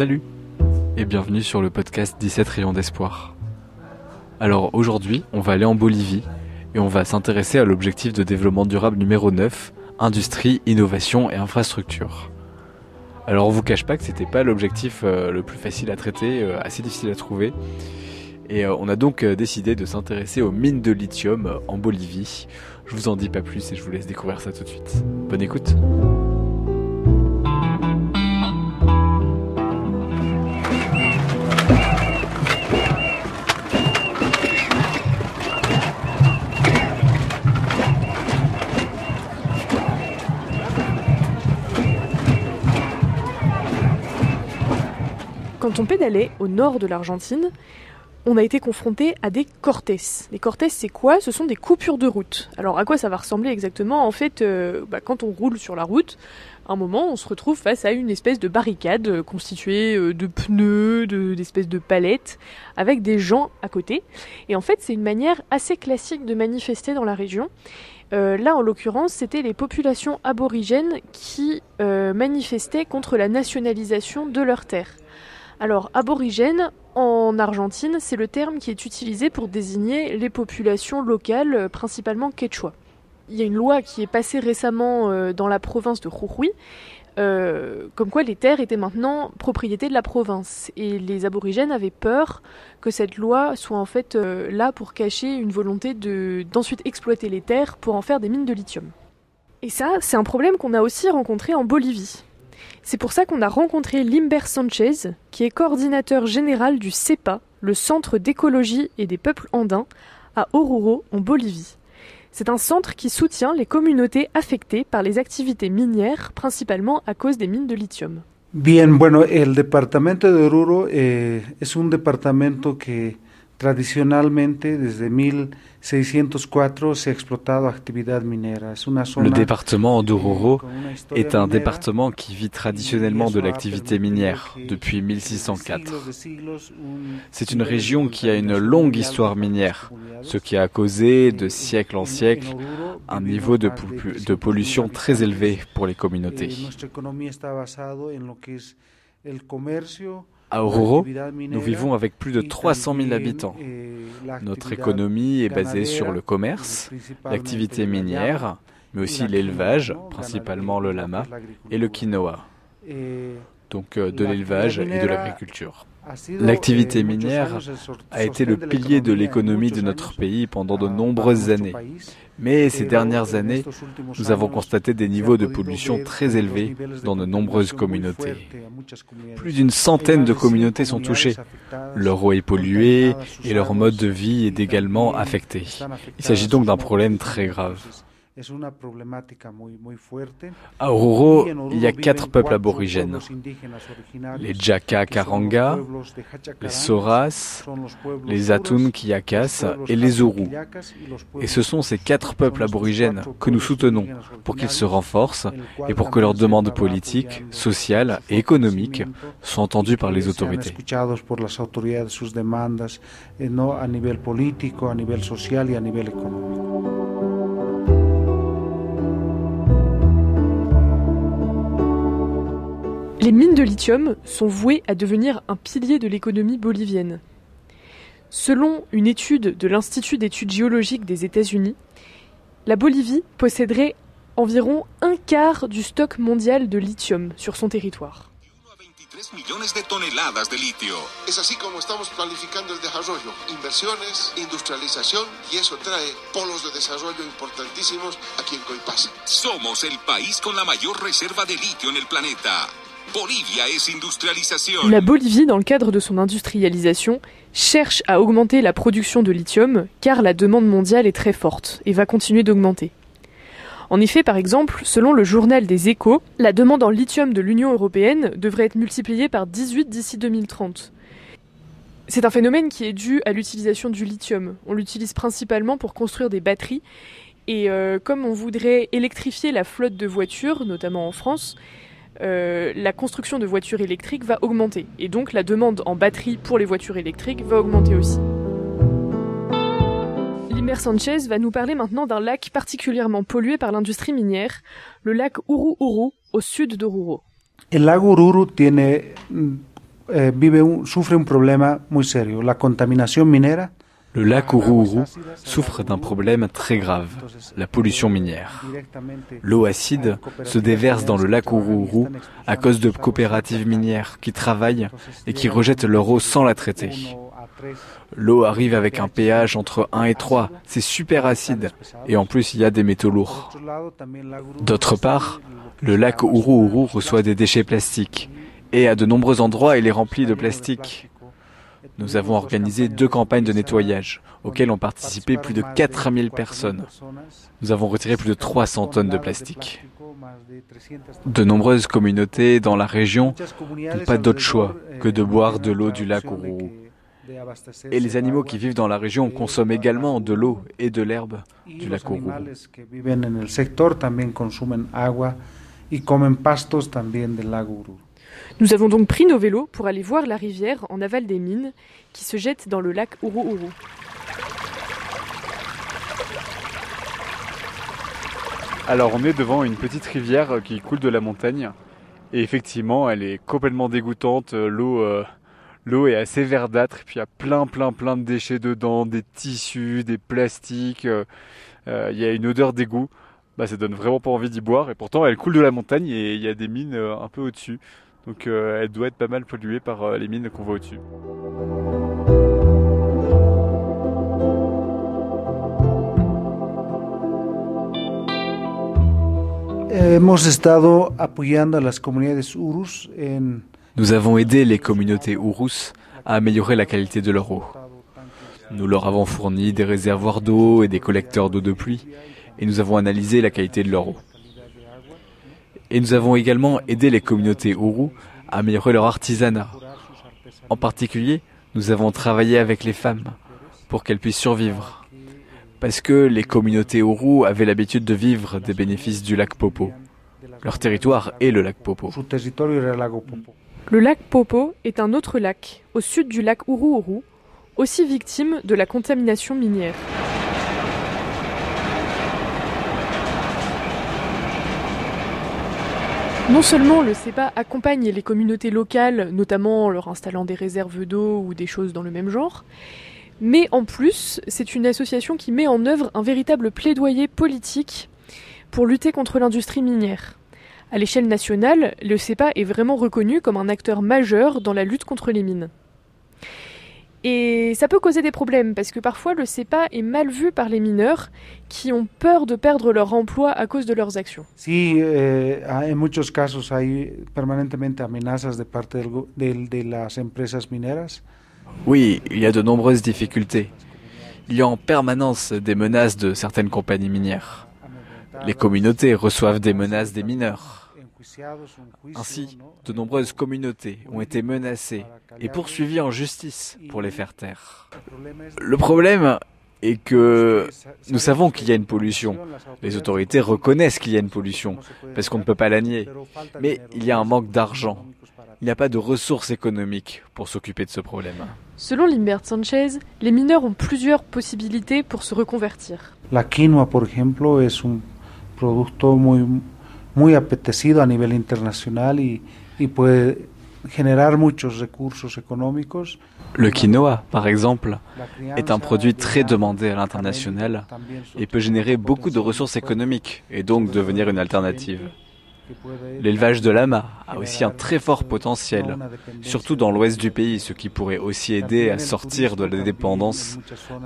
Salut et bienvenue sur le podcast 17 rayons d'espoir. Alors aujourd'hui, on va aller en Bolivie et on va s'intéresser à l'objectif de développement durable numéro 9, industrie, innovation et infrastructure. Alors on vous cache pas que c'était pas l'objectif euh, le plus facile à traiter, euh, assez difficile à trouver. Et euh, on a donc décidé de s'intéresser aux mines de lithium en Bolivie. Je vous en dis pas plus et je vous laisse découvrir ça tout de suite. Bonne écoute. Quand on pédalait au nord de l'Argentine, on a été confronté à des cortes. Les cortes, c'est quoi? Ce sont des coupures de route. Alors à quoi ça va ressembler exactement? En fait, euh, bah, quand on roule sur la route, à un moment, on se retrouve face à une espèce de barricade euh, constituée euh, de pneus, d'espèces de, palettes, avec des gens à côté. Et en fait, c'est une manière assez classique de manifester dans la région. là, en l'occurrence, c'était les populations aborigènes qui manifestaient contre la nationalisation de leurs terres. Alors, aborigène, en Argentine, c'est le terme qui est utilisé pour désigner les populations locales, euh, principalement quechua. Il y a une loi qui est passée récemment euh, dans la province de Jujuy, euh, comme quoi les terres étaient maintenant propriété de la province. Et les aborigènes avaient peur que cette loi soit en fait là pour cacher une volonté d'ensuite exploiter les terres pour en faire des mines de lithium. Et ça, c'est un problème qu'on a aussi rencontré en Bolivie. C'est pour ça qu'on a rencontré Limber Sanchez, qui est coordinateur général du CEPA, le Centre d'écologie et des peuples andins, à Oruro, en Bolivie. C'est un centre qui soutient les communautés affectées par les activités minières, principalement à cause des mines de lithium. Bien, bueno, el departamento de Oruro eh, es un departamento que tradicionalmente desde 1604 se ha explotado actividad minera. Es una zona Le département d'Oruro est un département qui vit traditionnellement de l'activité minière depuis 1604. C'est une région qui a une longue histoire minière, ce qui a causé de siècle en siècle un niveau de, de pollution très élevé pour les communautés. À Oruro, nous vivons avec plus de 300 000 habitants. Notre économie est basée sur le commerce, l'activité minière, mais aussi l'élevage, principalement le lama, et le quinoa. Donc euh, de l'élevage et de l'agriculture. L'activité minière a été le pilier de l'économie de notre pays pendant de nombreuses années. Mais ces dernières années, nous avons constaté des niveaux de pollution très élevés dans de nombreuses communautés. Plus d'une centaine de communautés sont touchées. Leur eau est polluée et leur mode de vie est également affecté. Il s'agit donc d'un problème très grave. À Oruro, il y a quatre peuples aborigènes. Les Jaka Karanga, les Soras, les Atun Kiyakas et les Ourou. Et ce sont ces quatre peuples aborigènes que nous soutenons pour qu'ils se renforcent et pour que leurs demandes politiques, sociales et économiques soient entendues par les autorités. Les mines de lithium sont vouées à devenir un pilier de l'économie bolivienne. Selon une étude de l'Institut d'études géologiques des États-Unis, la Bolivie posséderait environ un quart du stock mondial de lithium sur son territoire. millones de toneladas de litio. Es así como estamos planificando el desarrollo. Inversiones, industrialización y eso trae polos de desarrollo importantísimos aquí en Coipasa. Somos el país con la mayor reserva de litio en el planeta. La Bolivie, dans le cadre de son industrialisation, cherche à augmenter la production de lithium car la demande mondiale est très forte et va continuer d'augmenter. En effet, par exemple, selon le journal des échos, la demande en lithium de l'Union européenne devrait être multipliée par 18 d'ici 2030. C'est un phénomène qui est dû à l'utilisation du lithium. On l'utilise principalement pour construire des batteries et euh, comme on voudrait électrifier la flotte de voitures, notamment en France, euh, la construction de voitures électriques va augmenter. Et donc la demande en batterie pour les voitures électriques va augmenter aussi. Limer Sanchez va nous parler maintenant d'un lac particulièrement pollué par l'industrie minière, le lac Uru Uru, au sud d'Oruro. El lago Ururu tiene eh, vive un, sufre un problema muy serio, la contaminación minera. Le lac Ourourou souffre d'un problème très grave, la pollution minière. L'eau acide se déverse dans le lac Ourourou à cause de coopératives minières qui travaillent et qui rejettent leur eau sans la traiter. L'eau arrive avec un pH entre 1 et 3, c'est super acide et en plus il y a des métaux lourds. D'autre part, le lac Ourourou reçoit des déchets plastiques et à de nombreux endroits il est rempli de plastique. Nous avons organisé deux campagnes de nettoyage auxquelles ont participé plus de 4000 personnes. Nous avons retiré plus de 300 tonnes de plastique. De nombreuses communautés dans la région n'ont pas d'autre choix que de boire de l'eau du lac Ourourou. Et les animaux qui vivent dans la région consomment également de l'eau et de l'herbe du lac Ourourou. Nous avons donc pris nos vélos pour aller voir la rivière en aval des mines qui se jette dans le lac Ourourou. Alors on est devant une petite rivière qui coule de la montagne et effectivement elle est complètement dégoûtante, l'eau euh, l'eau est assez verdâtre et puis il y a plein plein plein de déchets dedans, des tissus, des plastiques, euh, euh, il y a une odeur d'égout. Bah, ça donne vraiment pas envie d'y boire et pourtant elle coule de la montagne et il y a des mines un peu au-dessus. Donc elle doit être pas mal polluée par les mines qu'on voit au-dessus. Nous avons aidé les communautés Urus à améliorer la qualité de leur eau. Nous leur avons fourni des réservoirs d'eau et des collecteurs d'eau de pluie, et nous avons analysé la qualité de leur eau. Et nous avons également aidé les communautés Uru à améliorer leur artisanat. En particulier, nous avons travaillé avec les femmes pour qu'elles puissent survivre parce que les communautés Uru avaient l'habitude de vivre des bénéfices du lac Popo. Leur territoire est le lac Popo. Le lac Popo est un autre lac, au sud du lac Uru aussi victime de la contamination minière. Non seulement le CEPA accompagne les communautés locales, notamment en leur installant des réserves d'eau ou des choses dans le même genre, mais en plus, c'est une association qui met en œuvre un véritable plaidoyer politique pour lutter contre l'industrie minière. À l'échelle nationale, le CEPA est vraiment reconnu comme un acteur majeur dans la lutte contre les mines. Et ça peut causer des problèmes parce que parfois le CEPA est mal vu par les mineurs qui ont peur de perdre leur emploi à cause de leurs actions. Sí, eh, en muchos casos hay permanentemente amenazas de parte de, de las empresas mineras. Oui, il y a de nombreuses difficultés. Il y a en permanence des menaces de certaines compagnies minières. Les communautés reçoivent des menaces des mineurs. Ainsi, de nombreuses communautés ont été menacées et poursuivies en justice pour les faire taire. Le problème est que nous savons qu'il y a une pollution. Les autorités reconnaissent qu'il y a une pollution, parce qu'on ne peut pas la nier. Mais il y a un manque d'argent il n'y a pas de ressources économiques pour s'occuper de ce problème. Selon Limbert Sanchez, les mineurs ont plusieurs possibilités pour se reconvertir. La quinoa, por ejemplo, es un producto muy, muy apetecido a nivel internacional y, y puede generar muchos recursos económicos. Le quinoa, par exemple, est un produit très demandé à l'international et peut générer beaucoup de ressources économiques et donc devenir une alternative. L'élevage de lama a aussi un très fort potentiel, surtout dans l'ouest du pays, ce qui pourrait aussi aider à sortir de la dépendance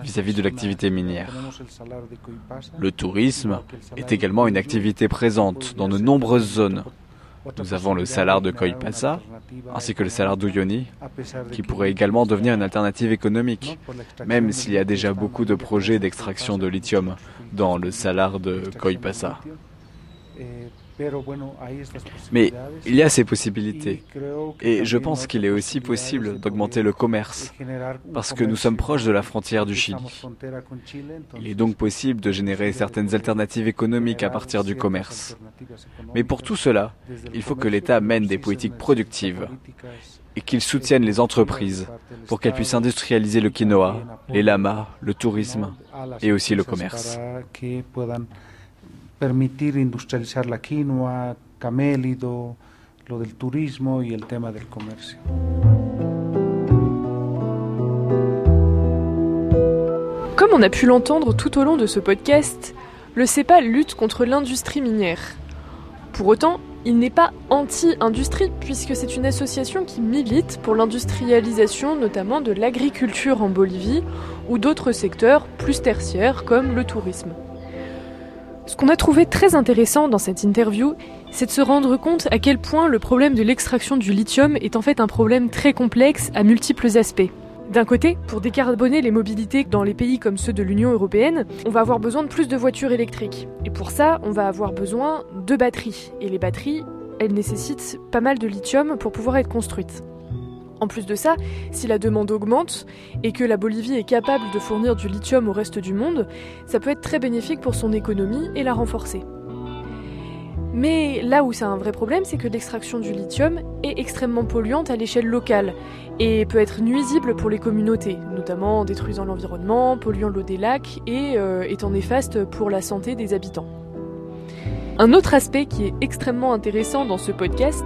vis-à-vis de l'activité minière. Le tourisme est également une activité présente dans de nombreuses zones. Nous avons le salar de Koipasa, ainsi que le salar d'Uyoni, qui pourrait également devenir une alternative économique, même s'il y a déjà beaucoup de projets d'extraction de lithium dans le salar de Koipasa. Mais il y a ces possibilités. Et je pense qu'il est aussi possible d'augmenter le commerce, parce que nous sommes proches de la frontière du Chili. Il est donc possible de générer certaines alternatives économiques à partir du commerce. Mais pour tout cela, il faut que l'État mène des politiques productives et qu'il soutienne les entreprises pour qu'elles puissent industrialiser le quinoa, les lamas, le tourisme et aussi le commerce permitir industrializar la quinoa, camélido, lo del turismo y el tema del comercio. Comme on a pu l'entendre tout au long de ce podcast, le CEPA lutte contre l'industrie minière. Pour autant, il n'est pas anti-industrie puisque c'est une association qui milite pour l'industrialisation notamment de l'agriculture en Bolivie ou d'autres secteurs plus tertiaires comme le tourisme. Ce qu'on a trouvé très intéressant dans cette interview, c'est de se rendre compte à quel point le problème de l'extraction du lithium est en fait un problème très complexe à multiples aspects. D'un côté, pour décarboner les mobilités dans les pays comme ceux de l'Union européenne, on va avoir besoin de plus de voitures électriques. Et pour ça, on va avoir besoin de batteries. Et les batteries, elles nécessitent pas mal de lithium pour pouvoir être construites. En plus de ça, si la demande augmente et que la Bolivie est capable de fournir du lithium au reste du monde, ça peut être très bénéfique pour son économie et la renforcer. Mais là où c'est un vrai problème, c'est que l'extraction du lithium est extrêmement polluante à l'échelle locale et peut être nuisible pour les communautés, notamment en détruisant l'environnement, polluant l'eau des lacs et euh, étant néfaste pour la santé des habitants. Un autre aspect qui est extrêmement intéressant dans ce podcast,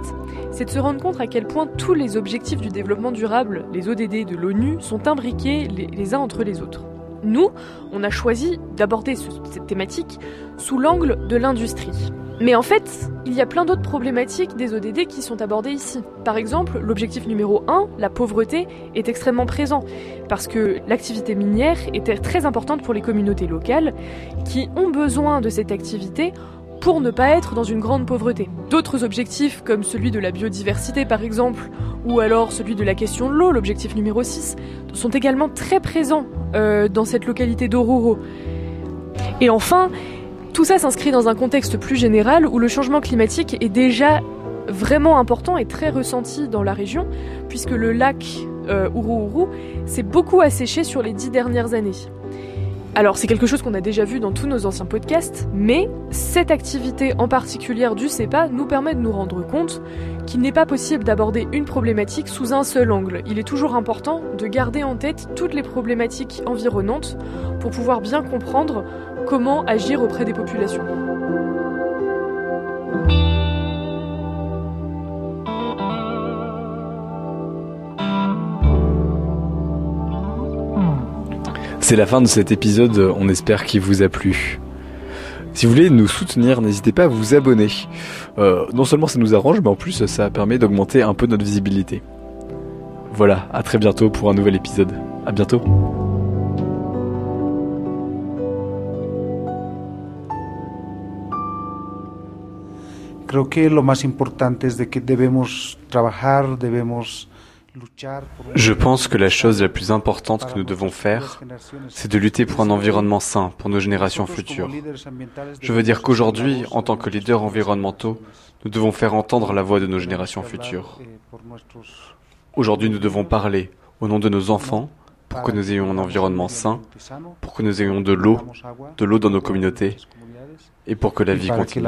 c'est de se rendre compte à quel point tous les objectifs du développement durable, les ODD de l'ONU, sont imbriqués les uns entre les autres. Nous, on a choisi d'aborder cette thématique sous l'angle de l'industrie. Mais en fait, il y a plein d'autres problématiques des ODD qui sont abordées ici. Par exemple, l'objectif numéro 1, la pauvreté, est extrêmement présent, parce que l'activité minière était très importante pour les communautés locales, qui ont besoin de cette activité pour ne pas être dans une grande pauvreté. D'autres objectifs, comme celui de la biodiversité par exemple, ou alors celui de la question de l'eau, l'objectif numéro 6, sont également très présents euh, dans cette localité d'Oruro. Et enfin, tout ça s'inscrit dans un contexte plus général où le changement climatique est déjà vraiment important et très ressenti dans la région, puisque le lac euh, s'est beaucoup asséché sur les dix dernières années. Alors c'est quelque chose qu'on a déjà vu dans tous nos anciens podcasts, mais cette activité en particulier du CEPA nous permet de nous rendre compte qu'il n'est pas possible d'aborder une problématique sous un seul angle. Il est toujours important de garder en tête toutes les problématiques environnantes pour pouvoir bien comprendre comment agir auprès des populations. C'est la fin de cet épisode, on espère qu'il vous a plu. Si vous voulez nous soutenir, n'hésitez pas à vous abonner. Euh, non seulement ça nous arrange, mais en plus ça permet d'augmenter un peu notre visibilité. Voilà, à très bientôt pour un nouvel épisode. À bientôt. Creo que lo más importante es que debemos trabajar, debemos Je pense que la chose la plus importante que nous devons faire, c'est de lutter pour un environnement sain pour nos générations futures. Je veux dire qu'aujourd'hui, en tant que leaders environnementaux, nous devons faire entendre la voix de nos générations futures. Aujourd'hui, nous devons parler au nom de nos enfants pour que nous ayons un environnement sain, pour que nous ayons de l'eau, de l'eau dans nos communautés et pour que la vie continue.